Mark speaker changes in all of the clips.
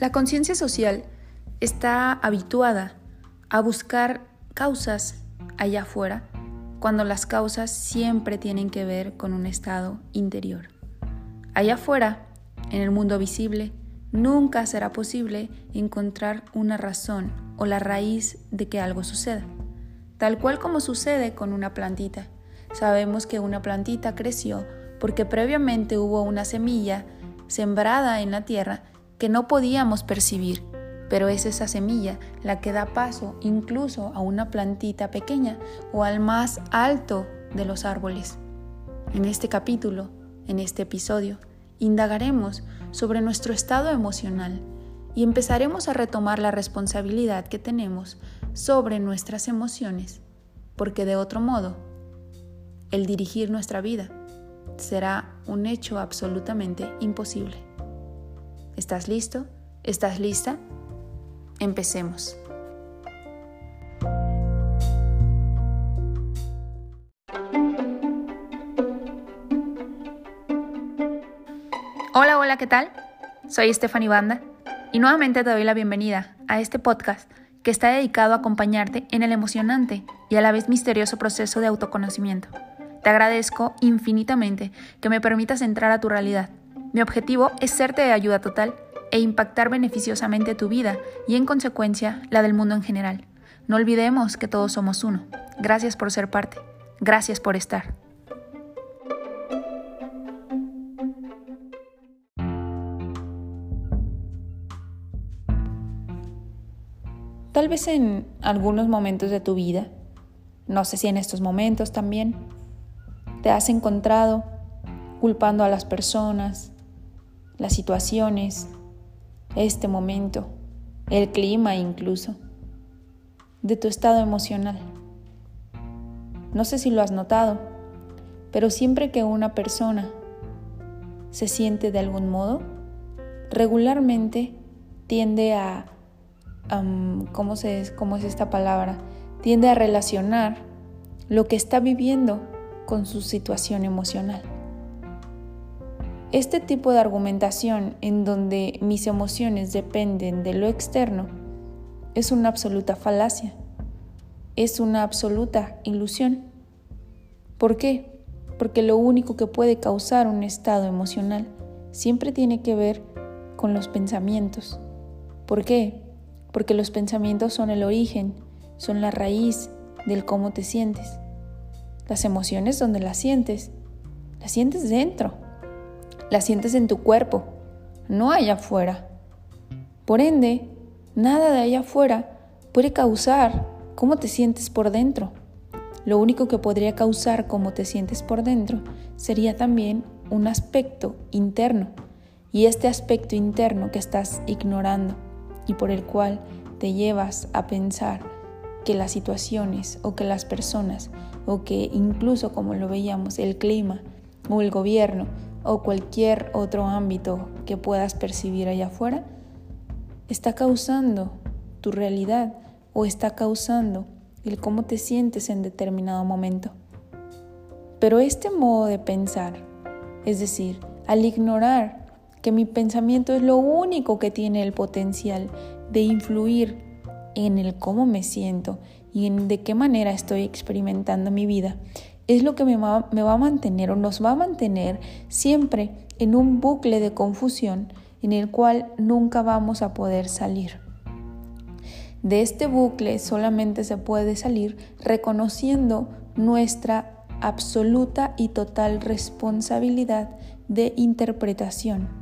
Speaker 1: La conciencia social está habituada a buscar causas allá afuera cuando las causas siempre tienen que ver con un estado interior. Allá afuera, en el mundo visible, nunca será posible encontrar una razón o la raíz de que algo suceda, tal cual como sucede con una plantita. Sabemos que una plantita creció porque previamente hubo una semilla sembrada en la tierra que no podíamos percibir, pero es esa semilla la que da paso incluso a una plantita pequeña o al más alto de los árboles. En este capítulo, en este episodio, indagaremos sobre nuestro estado emocional y empezaremos a retomar la responsabilidad que tenemos sobre nuestras emociones, porque de otro modo, el dirigir nuestra vida será un hecho absolutamente imposible. ¿Estás listo? ¿Estás lista? Empecemos. Hola, hola, ¿qué tal? Soy Stephanie Banda y nuevamente te doy la bienvenida a este podcast que está dedicado a acompañarte en el emocionante y a la vez misterioso proceso de autoconocimiento. Te agradezco infinitamente que me permitas entrar a tu realidad. Mi objetivo es serte de ayuda total e impactar beneficiosamente tu vida y en consecuencia la del mundo en general. No olvidemos que todos somos uno. Gracias por ser parte. Gracias por estar. Tal vez en algunos momentos de tu vida, no sé si en estos momentos también, te has encontrado culpando a las personas, las situaciones, este momento, el clima incluso, de tu estado emocional. No sé si lo has notado, pero siempre que una persona se siente de algún modo, regularmente tiende a ¿cómo, se, ¿cómo es esta palabra? Tiende a relacionar lo que está viviendo con su situación emocional. Este tipo de argumentación en donde mis emociones dependen de lo externo es una absoluta falacia, es una absoluta ilusión. ¿Por qué? Porque lo único que puede causar un estado emocional siempre tiene que ver con los pensamientos. ¿Por qué? porque los pensamientos son el origen, son la raíz del cómo te sientes. Las emociones donde las sientes, las sientes dentro, las sientes en tu cuerpo, no allá afuera. Por ende, nada de allá afuera puede causar cómo te sientes por dentro. Lo único que podría causar cómo te sientes por dentro sería también un aspecto interno. Y este aspecto interno que estás ignorando y por el cual te llevas a pensar que las situaciones o que las personas o que incluso como lo veíamos el clima o el gobierno o cualquier otro ámbito que puedas percibir allá afuera está causando tu realidad o está causando el cómo te sientes en determinado momento. Pero este modo de pensar, es decir, al ignorar que mi pensamiento es lo único que tiene el potencial de influir en el cómo me siento y en de qué manera estoy experimentando mi vida, es lo que me va, a mantener o nos va a mantener siempre en un bucle de confusión en el cual nunca vamos a poder salir. De este bucle solamente se puede salir reconociendo nuestra absoluta y total responsabilidad de interpretación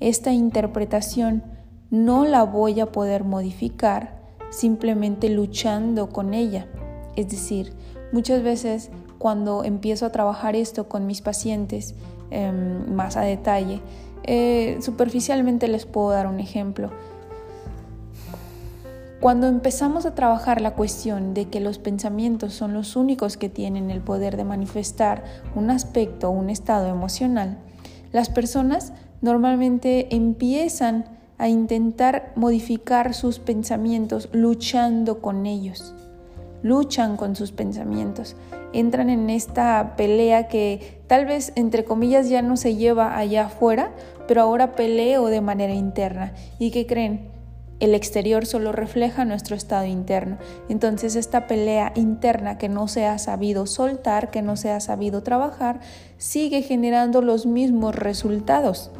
Speaker 1: esta interpretación no la voy a poder modificar simplemente luchando con ella. Es decir, muchas veces cuando empiezo a trabajar esto con mis pacientes em, más a detalle, eh, superficialmente les puedo dar un ejemplo. Cuando empezamos a trabajar la cuestión de que los pensamientos son los únicos que tienen el poder de manifestar un aspecto o un estado emocional, las personas normalmente empiezan a intentar modificar sus pensamientos luchando con ellos. Luchan con sus pensamientos. Entran en esta pelea que tal vez entre comillas ya no se lleva allá afuera, pero ahora peleo de manera interna. ¿Y qué creen? El exterior solo refleja nuestro estado interno. Entonces esta pelea interna que no se ha sabido soltar, que no se ha sabido trabajar, sigue generando los mismos resultados.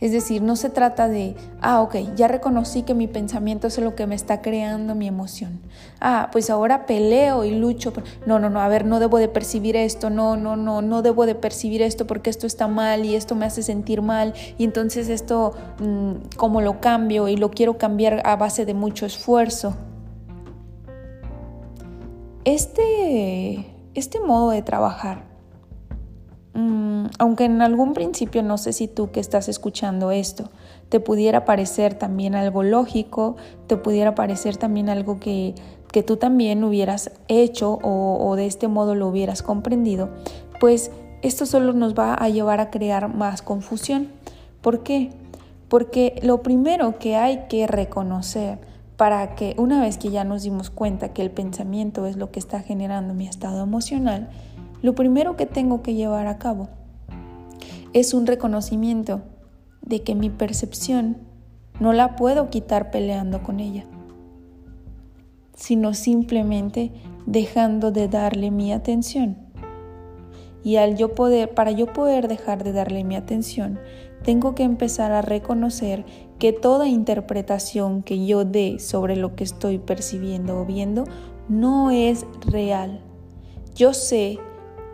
Speaker 1: Es decir, no se trata de, ah, ok, ya reconocí que mi pensamiento es lo que me está creando mi emoción. Ah, pues ahora peleo y lucho. No, no, no, a ver, no debo de percibir esto, no, no, no, no debo de percibir esto porque esto está mal y esto me hace sentir mal y entonces esto, mm, ¿cómo lo cambio? Y lo quiero cambiar a base de mucho esfuerzo. Este, este modo de trabajar Mm, aunque en algún principio no sé si tú que estás escuchando esto te pudiera parecer también algo lógico, te pudiera parecer también algo que, que tú también hubieras hecho o, o de este modo lo hubieras comprendido, pues esto solo nos va a llevar a crear más confusión. ¿Por qué? Porque lo primero que hay que reconocer para que una vez que ya nos dimos cuenta que el pensamiento es lo que está generando mi estado emocional, lo primero que tengo que llevar a cabo es un reconocimiento de que mi percepción no la puedo quitar peleando con ella, sino simplemente dejando de darle mi atención. Y al yo poder, para yo poder dejar de darle mi atención, tengo que empezar a reconocer que toda interpretación que yo dé sobre lo que estoy percibiendo o viendo no es real. Yo sé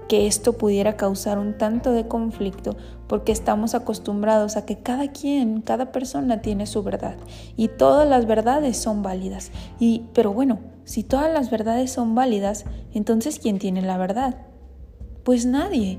Speaker 1: que esto pudiera causar un tanto de conflicto porque estamos acostumbrados a que cada quien, cada persona tiene su verdad y todas las verdades son válidas. Y pero bueno, si todas las verdades son válidas, entonces ¿quién tiene la verdad? Pues nadie.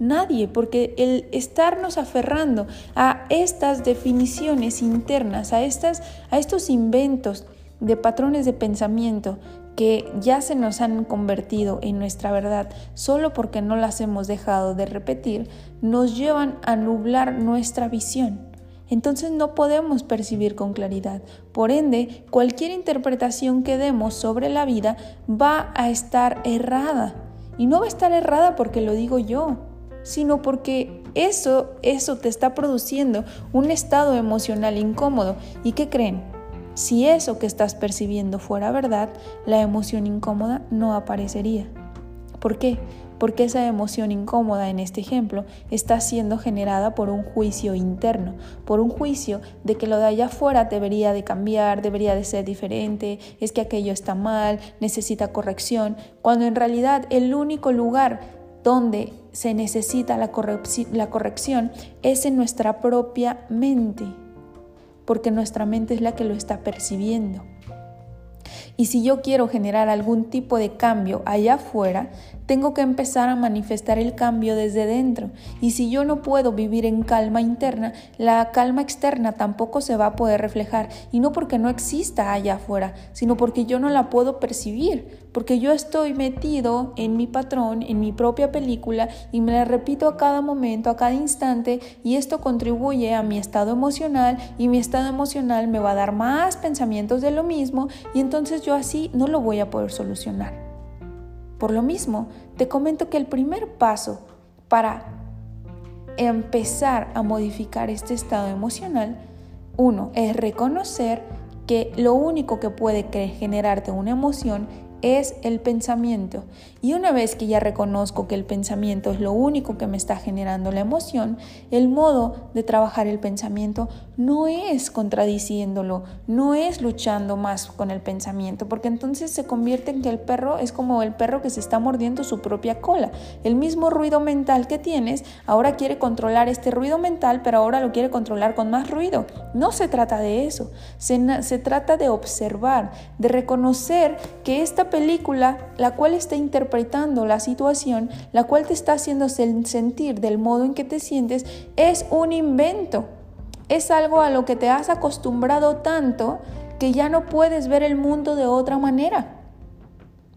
Speaker 1: Nadie, porque el estarnos aferrando a estas definiciones internas, a, estas, a estos inventos de patrones de pensamiento que ya se nos han convertido en nuestra verdad solo porque no las hemos dejado de repetir, nos llevan a nublar nuestra visión. Entonces no podemos percibir con claridad. Por ende, cualquier interpretación que demos sobre la vida va a estar errada. Y no va a estar errada porque lo digo yo, sino porque eso, eso te está produciendo un estado emocional incómodo. ¿Y qué creen? Si eso que estás percibiendo fuera verdad, la emoción incómoda no aparecería. ¿Por qué? Porque esa emoción incómoda en este ejemplo está siendo generada por un juicio interno, por un juicio de que lo de allá afuera debería de cambiar, debería de ser diferente, es que aquello está mal, necesita corrección, cuando en realidad el único lugar donde se necesita la, corrección es en nuestra propia mente porque nuestra mente es la que lo está percibiendo. Y si yo quiero generar algún tipo de cambio allá afuera, tengo que empezar a manifestar el cambio desde dentro. Y si yo no puedo vivir en calma interna, la calma externa tampoco se va a poder reflejar. Y no porque no exista allá afuera, sino porque yo no la puedo percibir. Porque yo estoy metido en mi patrón, en mi propia película, y me la repito a cada momento, a cada instante, y esto contribuye a mi estado emocional, y mi estado emocional me va a dar más pensamientos de lo mismo, y entonces yo así no lo voy a poder solucionar. Por lo mismo, te comento que el primer paso para empezar a modificar este estado emocional, uno, es reconocer que lo único que puede generarte una emoción es el pensamiento. Y una vez que ya reconozco que el pensamiento es lo único que me está generando la emoción, el modo de trabajar el pensamiento no es contradiciéndolo, no es luchando más con el pensamiento, porque entonces se convierte en que el perro es como el perro que se está mordiendo su propia cola. El mismo ruido mental que tienes, ahora quiere controlar este ruido mental, pero ahora lo quiere controlar con más ruido. No se trata de eso, se, se trata de observar, de reconocer que esta película, la cual está interpretando la situación, la cual te está haciendo sentir del modo en que te sientes, es un invento. Es algo a lo que te has acostumbrado tanto que ya no puedes ver el mundo de otra manera.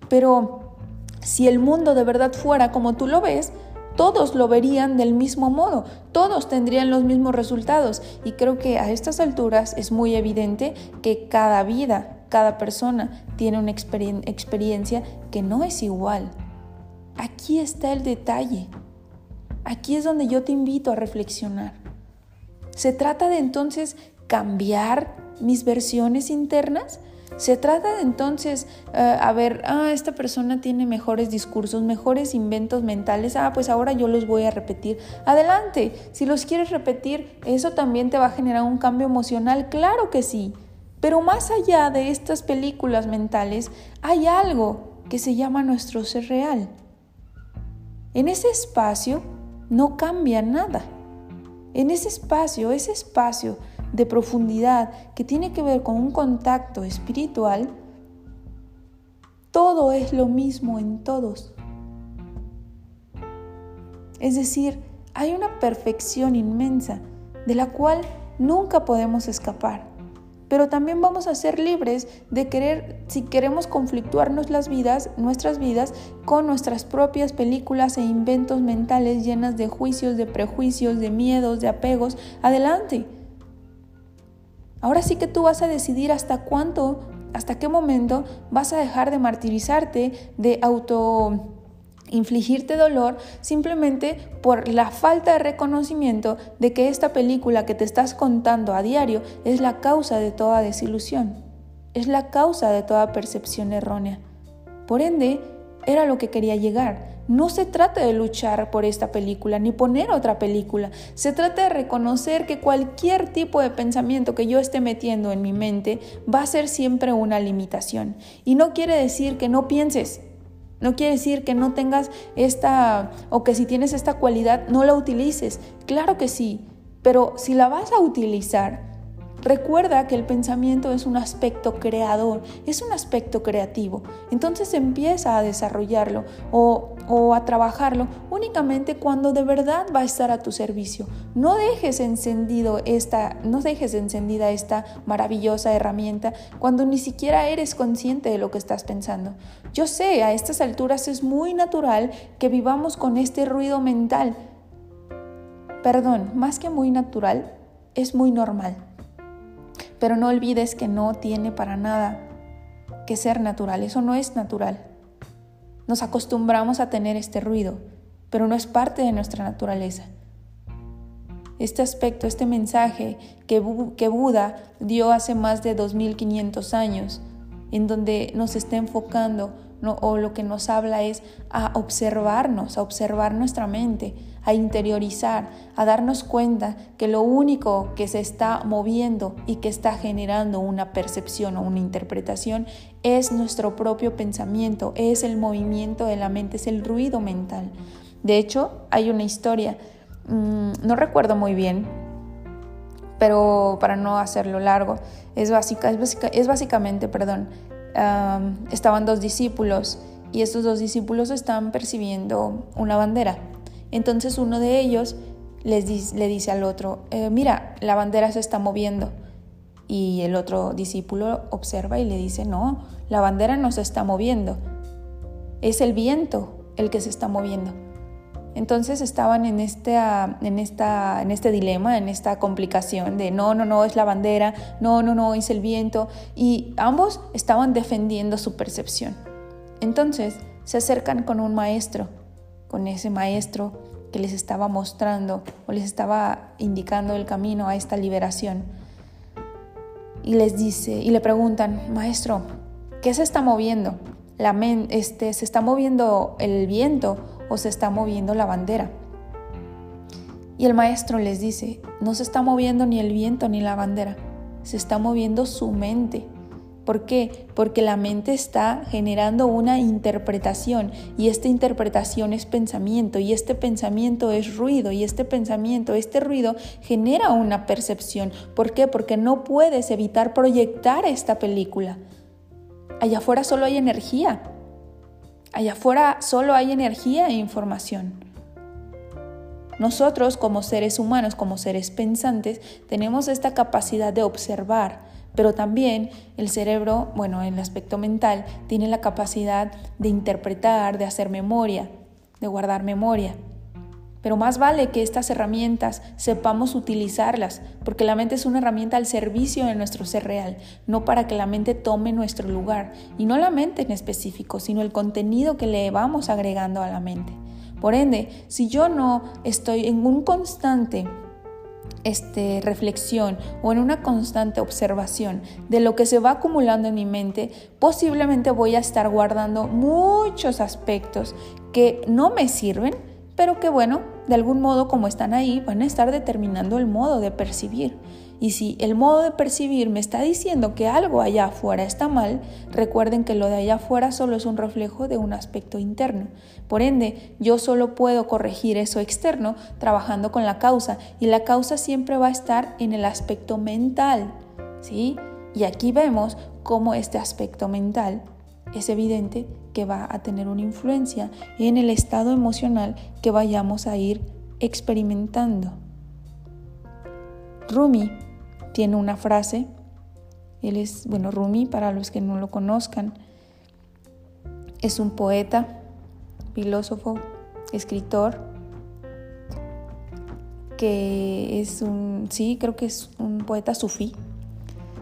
Speaker 1: Pero si el mundo de verdad fuera como tú lo ves, todos lo verían del mismo modo, todos tendrían los mismos resultados. Y creo que a estas alturas es muy evidente que cada vida cada persona tiene una experiencia que no es igual. Aquí está el detalle. Aquí es donde yo te invito a reflexionar. ¿Se trata de entonces cambiar mis versiones internas? Se trata de entonces, eh, a ver, ah, esta persona tiene mejores discursos, mejores inventos mentales, ah, pues ahora yo los voy a repetir. Adelante, si los quieres repetir, eso también te va a generar un cambio emocional, claro que sí. Pero más allá de estas películas mentales, hay algo que se llama nuestro ser real. En ese espacio no cambia nada. En ese espacio, ese espacio de profundidad que tiene que ver con un contacto espiritual, todo es lo mismo en todos. Es decir, hay una perfección inmensa de la cual nunca podemos escapar. Pero también vamos a ser libres de querer, si queremos conflictuarnos las vidas, nuestras vidas, con nuestras propias películas e inventos mentales llenas de juicios, de prejuicios, de miedos, de apegos, adelante. Ahora sí que tú vas a decidir hasta cuánto, hasta qué momento vas a dejar de martirizarte, de auto infligirte dolor simplemente por la falta de reconocimiento de que esta película que te estás contando a diario es la causa de toda desilusión, es la causa de toda percepción errónea. Por ende, era lo que quería llegar. No se trata de luchar por esta película ni poner otra película. Se trata de reconocer que cualquier tipo de pensamiento que yo esté metiendo en mi mente va a ser siempre una limitación. Y no quiere decir que no pienses. No quiere decir que no tengas esta o que si tienes esta cualidad no la utilices. Claro que sí. Pero si la vas a utilizar, Recuerda que el pensamiento es un aspecto creador, es un aspecto creativo. Entonces empieza a desarrollarlo o, a trabajarlo únicamente cuando de verdad va a estar a tu servicio. No dejes encendido esta, no dejes encendida esta maravillosa herramienta cuando ni siquiera eres consciente de lo que estás pensando. Yo sé, a estas alturas es muy natural que vivamos con este ruido mental. Perdón, más que muy natural, es muy normal. Pero no olvides que no tiene para nada que ser natural, eso no es natural. Nos acostumbramos a tener este ruido, pero no es parte de nuestra naturaleza. Este aspecto, este mensaje que, que Buda dio hace más de 2500 años, en donde nos está enfocando o lo que nos habla es a observarnos, a observar nuestra mente, a interiorizar, a darnos cuenta que lo único que se está moviendo y que está generando una percepción o una interpretación es nuestro propio pensamiento, es el movimiento de la mente, es el ruido mental. De hecho, hay una historia, mm, no recuerdo muy bien, pero para no hacerlo largo, es, básica, es, básicamente, perdón, estaban dos discípulos y estos dos discípulos están percibiendo una bandera. Entonces uno de ellos les le dice al otro, eh, mira, la bandera se está moviendo. Y el otro discípulo observa y le dice, no, la bandera no se está moviendo, es el viento el que se está moviendo. Entonces estaban en, este, en, esta, en este dilema, en esta complicación de no, no, no, es la bandera, no, no, no, es el viento, y ambos estaban defendiendo su percepción. Entonces se acercan con un maestro con ese maestro que les estaba mostrando o les estaba indicando el camino a esta liberación. Y les dice, y le preguntan, maestro, ¿qué se está moviendo? La este, ¿Se está moviendo el viento o se está moviendo la bandera? Y el maestro les dice, no se está moviendo ni el viento ni la bandera, se está moviendo su mente. ¿Por qué? Porque la mente está generando una interpretación y esta interpretación es pensamiento y este pensamiento es ruido y este pensamiento, este ruido genera una percepción. ¿Por qué? Porque no puedes evitar proyectar esta película. Allá afuera solo hay energía. Allá afuera solo hay energía e información. Nosotros como seres humanos, como seres pensantes, tenemos esta capacidad de observar, pero también el cerebro, bueno, en el aspecto mental, tiene la capacidad de interpretar, de hacer memoria, de guardar memoria. Pero más vale que estas herramientas sepamos utilizarlas, porque la mente es una herramienta al servicio de nuestro ser real, no para que la mente tome nuestro lugar, y no la mente en específico, sino el contenido que le vamos agregando a la mente. Por ende, si yo no estoy en un constante este, reflexión o en una constante observación de lo que se va acumulando en mi mente, posiblemente voy a estar guardando muchos aspectos que no me sirven, pero que bueno, de algún modo como están ahí, van a estar determinando el modo de percibir. Y si el modo de percibir me está diciendo que algo allá afuera está mal, recuerden que lo de allá afuera solo es un reflejo de un aspecto interno. Por ende, yo solo puedo corregir eso externo trabajando con la causa y la causa siempre va a estar en el aspecto mental, ¿sí? Y aquí vemos cómo este aspecto mental es evidente que va a tener una influencia en el estado emocional que vayamos a ir experimentando. Rumi tiene una frase, él es, bueno, Rumi, para los que no lo conozcan, es un poeta, filósofo, escritor, que es un, sí, creo que es un poeta sufí,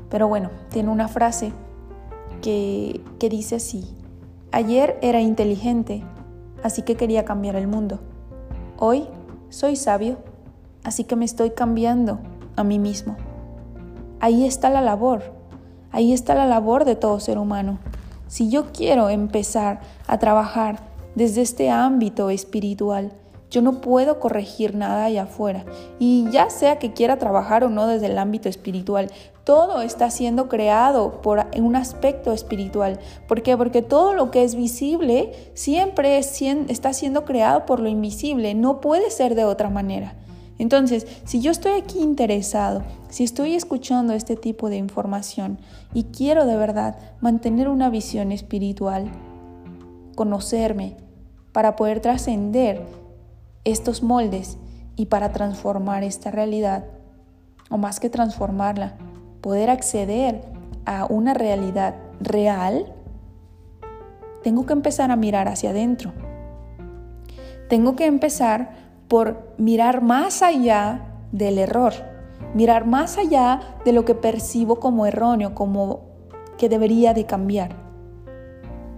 Speaker 1: pero bueno, tiene una frase que, dice así, ayer era inteligente, así que quería cambiar el mundo, hoy soy sabio, así que me estoy cambiando a mí mismo. Ahí está la labor, ahí está la labor de todo ser humano. Si yo quiero empezar a trabajar desde este ámbito espiritual, yo no puedo corregir nada allá afuera. Y ya sea que quiera trabajar o no desde el ámbito espiritual, todo está siendo creado por un aspecto espiritual. ¿Por qué? Porque todo lo que es visible siempre está siendo creado por lo invisible. No puede ser de otra manera. Entonces, si yo estoy aquí interesado, si estoy escuchando este tipo de información y quiero de verdad mantener una visión espiritual, conocerme, para poder trascender estos moldes y para transformar esta realidad, o más que transformarla, poder acceder a una realidad real, tengo que empezar a mirar hacia adentro. Tengo que empezar por mirar más allá del error, mirar más allá de lo que percibo como erróneo, como que debería de cambiar.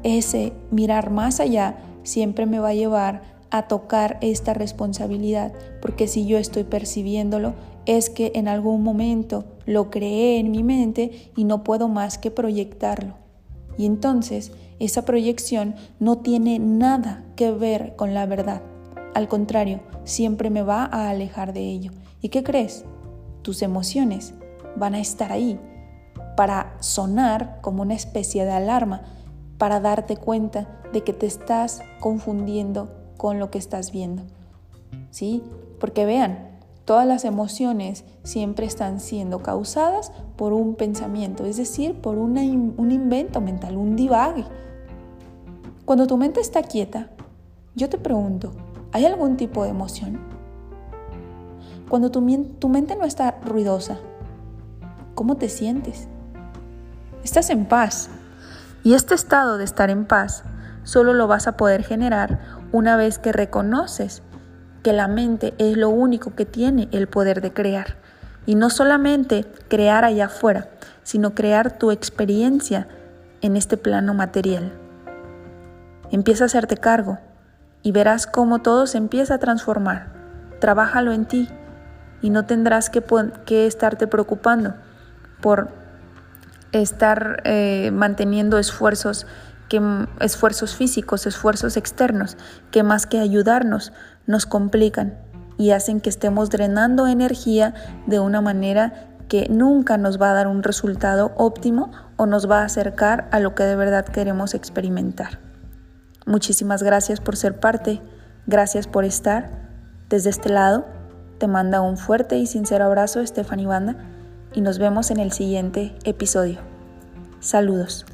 Speaker 1: Ese mirar más allá siempre me va a llevar a tocar esta responsabilidad, porque si yo estoy percibiéndolo, es que en algún momento lo creé en mi mente y no puedo más que proyectarlo. Y entonces esa proyección no tiene nada que ver con la verdad. Al contrario, siempre me va a alejar de ello. ¿Y qué crees? Tus emociones van a estar ahí para sonar como una especie de alarma, para darte cuenta de que te estás confundiendo con lo que estás viendo. ¿Sí? Porque vean, todas las emociones siempre están siendo causadas por un pensamiento, es decir, por un invento mental, un divague. Cuando tu mente está quieta, yo te pregunto, ¿Hay algún tipo de emoción? Cuando tu, mente no está ruidosa, ¿cómo te sientes? Estás en paz. Y este estado de estar en paz solo lo vas a poder generar una vez que reconoces que la mente es lo único que tiene el poder de crear. Y no solamente crear allá afuera, sino crear tu experiencia en este plano material. Empieza a hacerte cargo y verás cómo todo se empieza a transformar. Trabájalo en ti y no tendrás que, estarte preocupando por estar eh, manteniendo esfuerzos, que, esfuerzos físicos, esfuerzos externos, que más que ayudarnos nos complican y hacen que estemos drenando energía de una manera que nunca nos va a dar un resultado óptimo o nos va a acercar a lo que de verdad queremos experimentar. Muchísimas gracias por ser parte, gracias por estar. Desde este lado, te manda un fuerte y sincero abrazo Stephanie Banda y nos vemos en el siguiente episodio. Saludos.